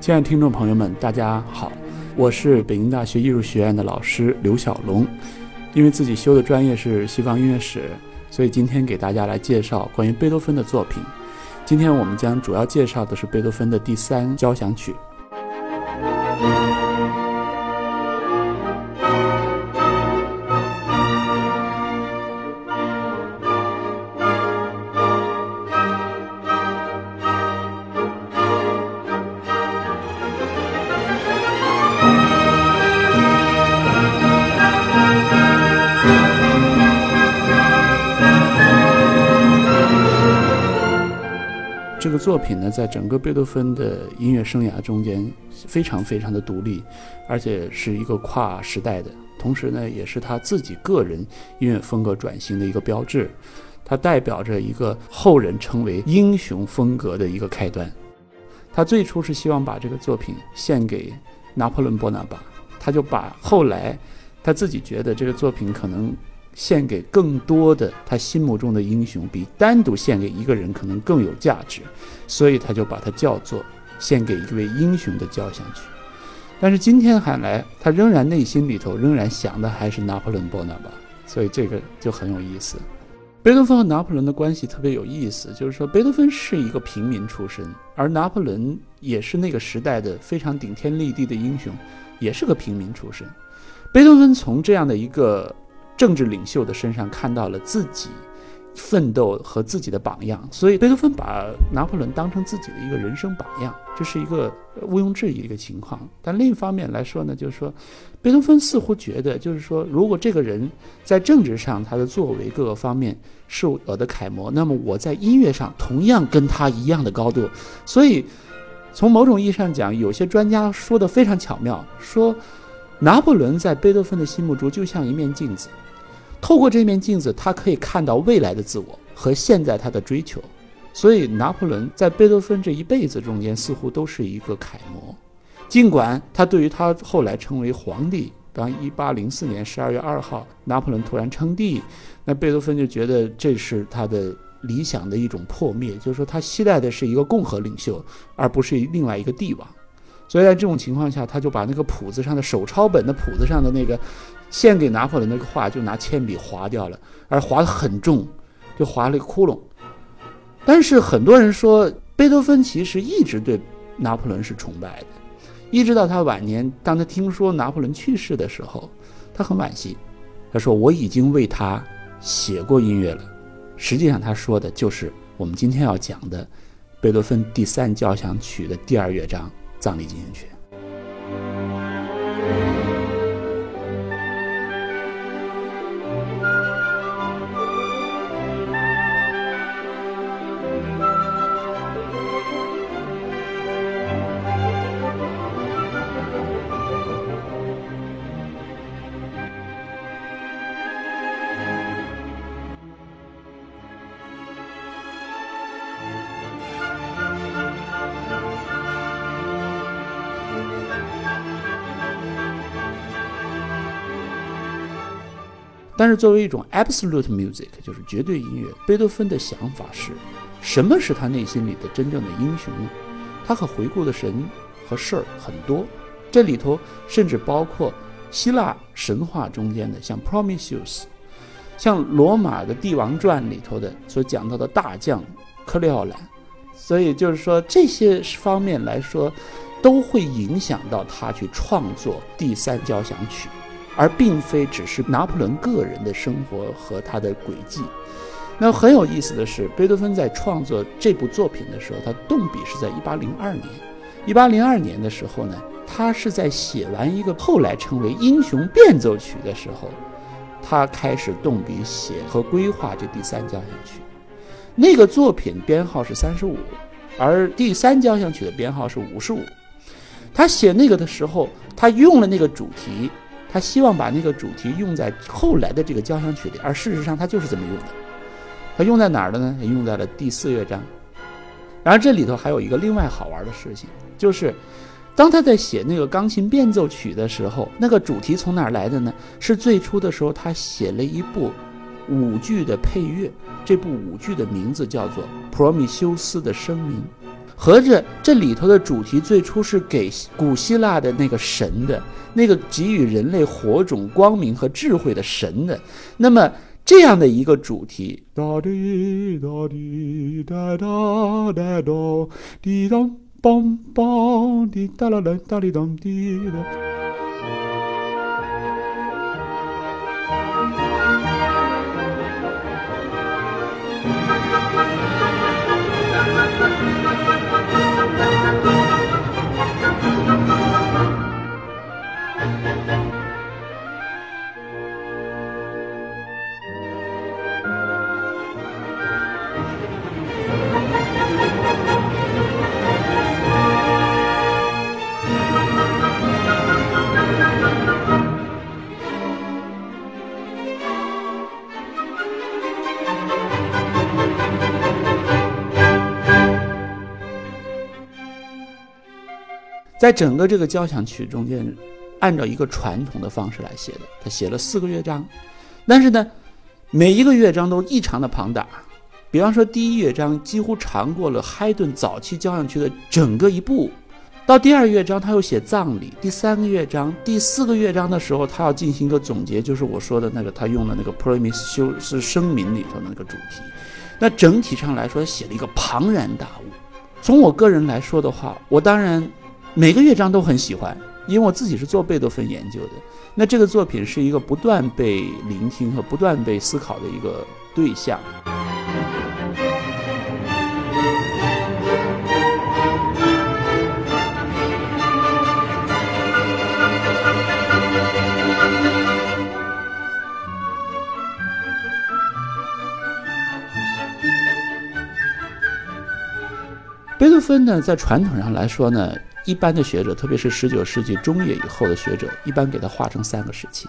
亲爱的听众朋友们，大家好，我是北京大学艺术学院的老师刘小龙。因为自己修的专业是西方音乐史，所以今天给大家来介绍关于贝多芬的作品。今天我们将主要介绍的是贝多芬的第三交响曲。这个作品呢，在整个贝多芬的音乐生涯中间非常非常的独立，而且是一个跨时代的，同时呢，也是他自己个人音乐风格转型的一个标志。它代表着一个后人称为英雄风格的一个开端。他最初是希望把这个作品献给拿破仑·波拿巴，他就把后来他自己觉得这个作品可能。献给更多的他心目中的英雄，比单独献给一个人可能更有价值，所以他就把它叫做献给一位英雄的交响曲。但是今天看来，他仍然内心里头仍然想的还是拿破仑·波拿巴，所以这个就很有意思。贝多芬和拿破仑的关系特别有意思，就是说贝多芬是一个平民出身，而拿破仑也是那个时代的非常顶天立地的英雄，也是个平民出身。贝多芬从这样的一个。政治领袖的身上看到了自己奋斗和自己的榜样，所以贝多芬把拿破仑当成自己的一个人生榜样，这是一个毋庸置疑的一个情况。但另一方面来说呢，就是说，贝多芬似乎觉得，就是说，如果这个人在政治上他的作为各个方面是我的楷模，那么我在音乐上同样跟他一样的高度。所以，从某种意义上讲，有些专家说的非常巧妙，说拿破仑在贝多芬的心目中就像一面镜子。透过这面镜子，他可以看到未来的自我和现在他的追求。所以，拿破仑在贝多芬这一辈子中间似乎都是一个楷模。尽管他对于他后来成为皇帝，当一八零四年十二月二号拿破仑突然称帝，那贝多芬就觉得这是他的理想的一种破灭，就是说他期待的是一个共和领袖，而不是另外一个帝王。所以在这种情况下，他就把那个谱子上的手抄本的谱子上的那个。献给拿破仑那个画就拿铅笔划掉了，而划得很重，就划了一个窟窿。但是很多人说，贝多芬其实一直对拿破仑是崇拜的，一直到他晚年，当他听说拿破仑去世的时候，他很惋惜。他说：“我已经为他写过音乐了。”实际上他说的就是我们今天要讲的贝多芬第三交响曲的第二乐章葬礼进行曲。但是作为一种 absolute music，就是绝对音乐，贝多芬的想法是，什么是他内心里的真正的英雄呢？他可回顾的神和事儿很多，这里头甚至包括希腊神话中间的，像 Prometheus，像罗马的帝王传里头的所讲到的大将克利奥兰，所以就是说这些方面来说，都会影响到他去创作第三交响曲。而并非只是拿破仑个人的生活和他的轨迹。那很有意思的是，贝多芬在创作这部作品的时候，他动笔是在1802年。1802年的时候呢，他是在写完一个后来称为英雄变奏曲的时候，他开始动笔写和规划这第三交响曲。那个作品编号是35，而第三交响曲的编号是55。他写那个的时候，他用了那个主题。他希望把那个主题用在后来的这个交响曲里，而事实上他就是这么用的。他用在哪儿了呢？用在了第四乐章。然而这里头还有一个另外好玩的事情，就是当他在写那个钢琴变奏曲的时候，那个主题从哪儿来的呢？是最初的时候他写了一部舞剧的配乐，这部舞剧的名字叫做《普罗米修斯的声明》。合着这里头的主题最初是给古希腊的那个神的，那个给予人类火种、光明和智慧的神的。那么这样的一个主题。哒滴哒滴哒哒哒哒滴当梆梆滴哒啦啦哒滴当滴哒。在整个这个交响曲中间，按照一个传统的方式来写的，他写了四个乐章，但是呢，每一个乐章都异常的庞大。比方说，第一乐章几乎长过了海顿早期交响曲的整个一部。到第二乐章，他又写葬礼；第三个乐章、第四个乐章的时候，他要进行一个总结，就是我说的那个他用的那个《Promise》修是声明里头的那个主题。那整体上来说，写了一个庞然大物。从我个人来说的话，我当然。每个乐章都很喜欢，因为我自己是做贝多芬研究的。那这个作品是一个不断被聆听和不断被思考的一个对象。贝多芬呢，在传统上来说呢。一般的学者，特别是十九世纪中叶以后的学者，一般给它划成三个时期。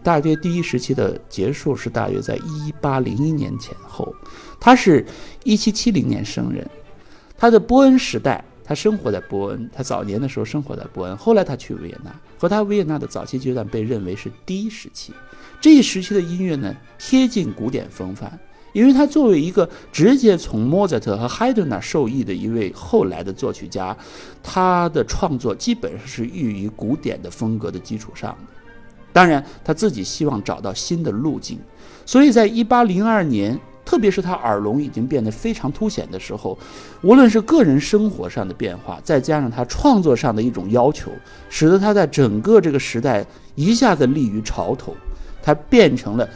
大约第一时期的结束是大约在一八零一年前后。他是一七七零年生人，他的波恩时代，他生活在波恩，他早年的时候生活在波恩，后来他去维也纳，和他维也纳的早期阶段被认为是第一时期。这一时期的音乐呢，贴近古典风范。因为他作为一个直接从莫扎特和海顿那受益的一位后来的作曲家，他的创作基本上是寓于古典的风格的基础上的。当然，他自己希望找到新的路径，所以在一八零二年，特别是他耳聋已经变得非常凸显的时候，无论是个人生活上的变化，再加上他创作上的一种要求，使得他在整个这个时代一下子立于潮头，他变成了。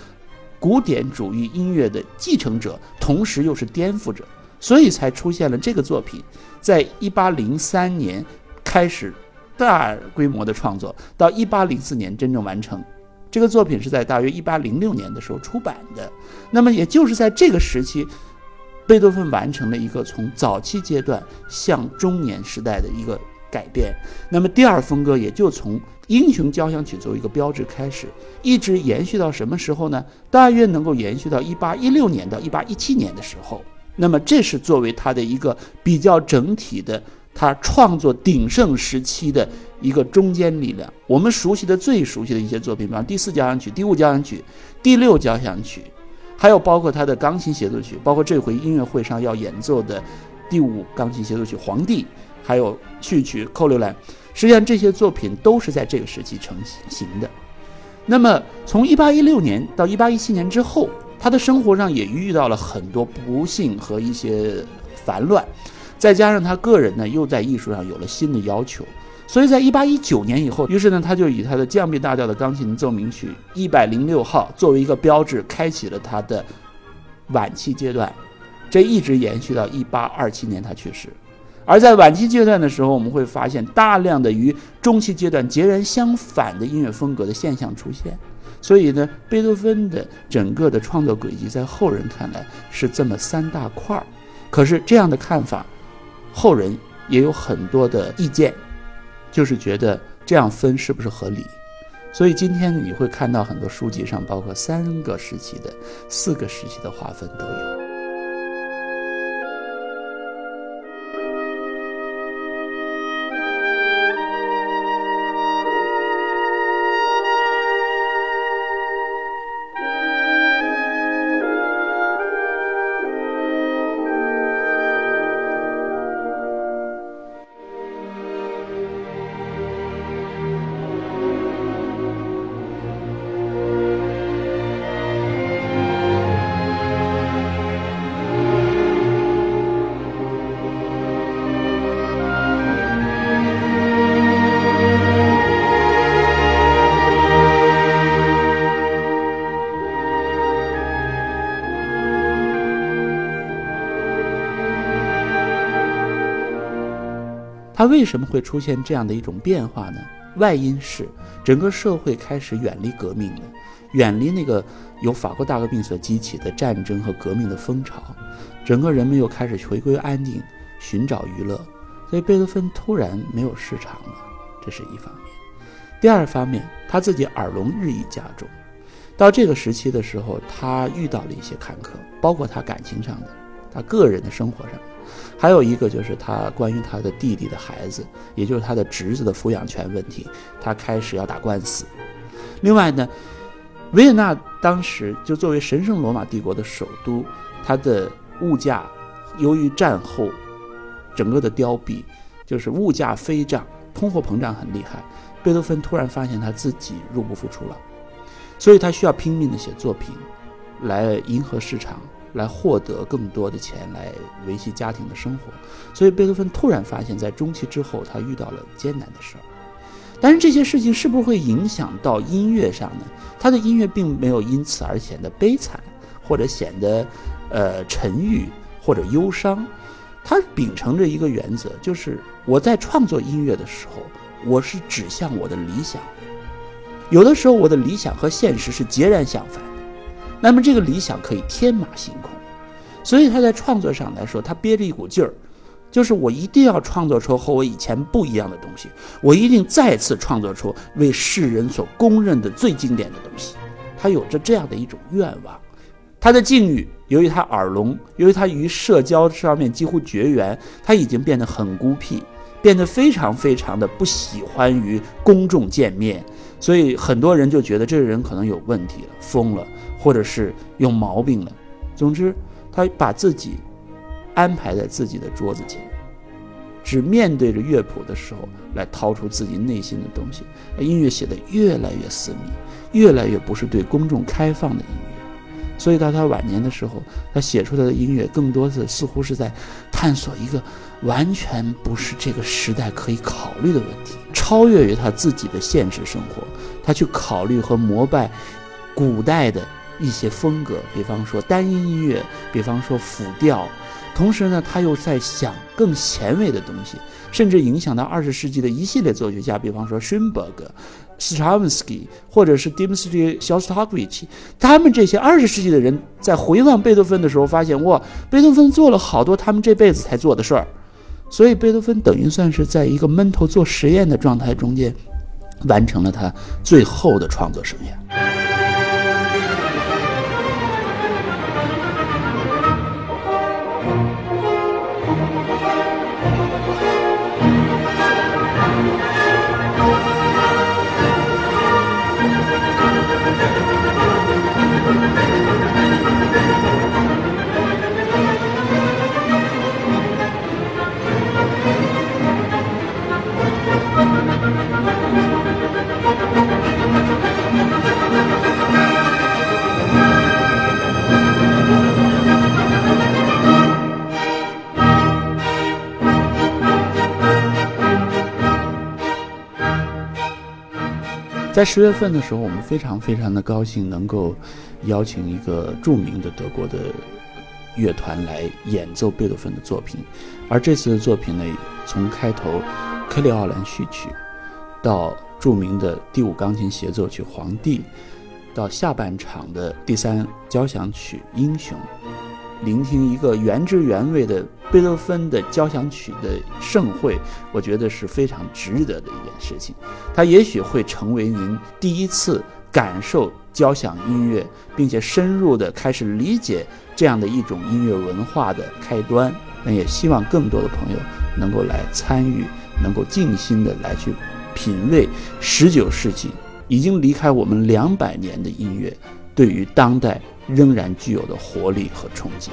古典主义音乐的继承者，同时又是颠覆者，所以才出现了这个作品。在一八零三年开始大规模的创作，到一八零四年真正完成。这个作品是在大约一八零六年的时候出版的。那么，也就是在这个时期，贝多芬完成了一个从早期阶段向中年时代的一个改变。那么，第二风格也就从。英雄交响曲作为一个标志开始，一直延续到什么时候呢？大约能够延续到一八一六年到一八一七年的时候。那么这是作为他的一个比较整体的，他创作鼎盛时期的一个中坚力量。我们熟悉的最熟悉的一些作品，比方第四交响曲、第五交响曲、第六交响曲，还有包括他的钢琴协奏曲，包括这回音乐会上要演奏的第五钢琴协奏曲《皇帝》，还有序曲《扣留兰》。实际上，这些作品都是在这个时期成型的。那么，从1816年到1817年之后，他的生活上也遇到了很多不幸和一些烦乱，再加上他个人呢又在艺术上有了新的要求，所以在1819年以后，于是呢他就以他的降 B 大调的钢琴奏鸣曲106号作为一个标志，开启了他的晚期阶段，这一直延续到1827年他去世。而在晚期阶段的时候，我们会发现大量的与中期阶段截然相反的音乐风格的现象出现。所以呢，贝多芬的整个的创作轨迹，在后人看来是这么三大块儿。可是这样的看法，后人也有很多的意见，就是觉得这样分是不是合理？所以今天你会看到很多书籍上，包括三个时期的、四个时期的划分都有。为什么会出现这样的一种变化呢？外因是整个社会开始远离革命了，远离那个由法国大革命所激起的战争和革命的风潮，整个人们又开始回归安定，寻找娱乐，所以贝多芬突然没有市场了，这是一方面。第二方面，他自己耳聋日益加重，到这个时期的时候，他遇到了一些坎坷，包括他感情上的，他个人的生活上。还有一个就是他关于他的弟弟的孩子，也就是他的侄子的抚养权问题，他开始要打官司。另外呢，维也纳当时就作为神圣罗马帝国的首都，它的物价由于战后整个的凋敝，就是物价飞涨，通货膨胀很厉害。贝多芬突然发现他自己入不敷出了，所以他需要拼命的写作品，来迎合市场。来获得更多的钱来维系家庭的生活，所以贝多芬突然发现，在中期之后，他遇到了艰难的事儿。但是这些事情是不是会影响到音乐上呢？他的音乐并没有因此而显得悲惨，或者显得呃沉郁或者忧伤。他秉承着一个原则，就是我在创作音乐的时候，我是指向我的理想。有的时候，我的理想和现实是截然相反。那么这个理想可以天马行空，所以他在创作上来说，他憋着一股劲儿，就是我一定要创作出和我以前不一样的东西，我一定再次创作出为世人所公认的最经典的东西。他有着这样的一种愿望。他的境遇，由于他耳聋，由于他与社交上面几乎绝缘，他已经变得很孤僻，变得非常非常的不喜欢与公众见面，所以很多人就觉得这个人可能有问题了，疯了。或者是有毛病了，总之，他把自己安排在自己的桌子前，只面对着乐谱的时候来掏出自己内心的东西。音乐写得越来越私密，越来越不是对公众开放的音乐。所以到他晚年的时候，他写出来的音乐更多的似乎是在探索一个完全不是这个时代可以考虑的问题，超越于他自己的现实生活。他去考虑和膜拜古代的。一些风格，比方说单音音乐，比方说辅调，同时呢，他又在想更前卫的东西，甚至影响到二十世纪的一系列作曲家，比方说勋伯格、斯特文斯基，或者是 Dmitri Shostakovich，他们这些二十世纪的人在回望贝多芬的时候，发现哇，贝多芬做了好多他们这辈子才做的事儿，所以贝多芬等于算是在一个闷头做实验的状态中间，完成了他最后的创作生涯。在十月份的时候，我们非常非常的高兴能够邀请一个著名的德国的乐团来演奏贝多芬的作品，而这次的作品呢，从开头《克里奥兰序曲》到著名的第五钢琴协奏曲《皇帝》，到下半场的第三交响曲《英雄》。聆听一个原汁原味的贝多芬的交响曲的盛会，我觉得是非常值得的一件事情。它也许会成为您第一次感受交响音乐，并且深入的开始理解这样的一种音乐文化的开端。那也希望更多的朋友能够来参与，能够静心的来去品味十九世纪已经离开我们两百年的音乐，对于当代。仍然具有的活力和冲击。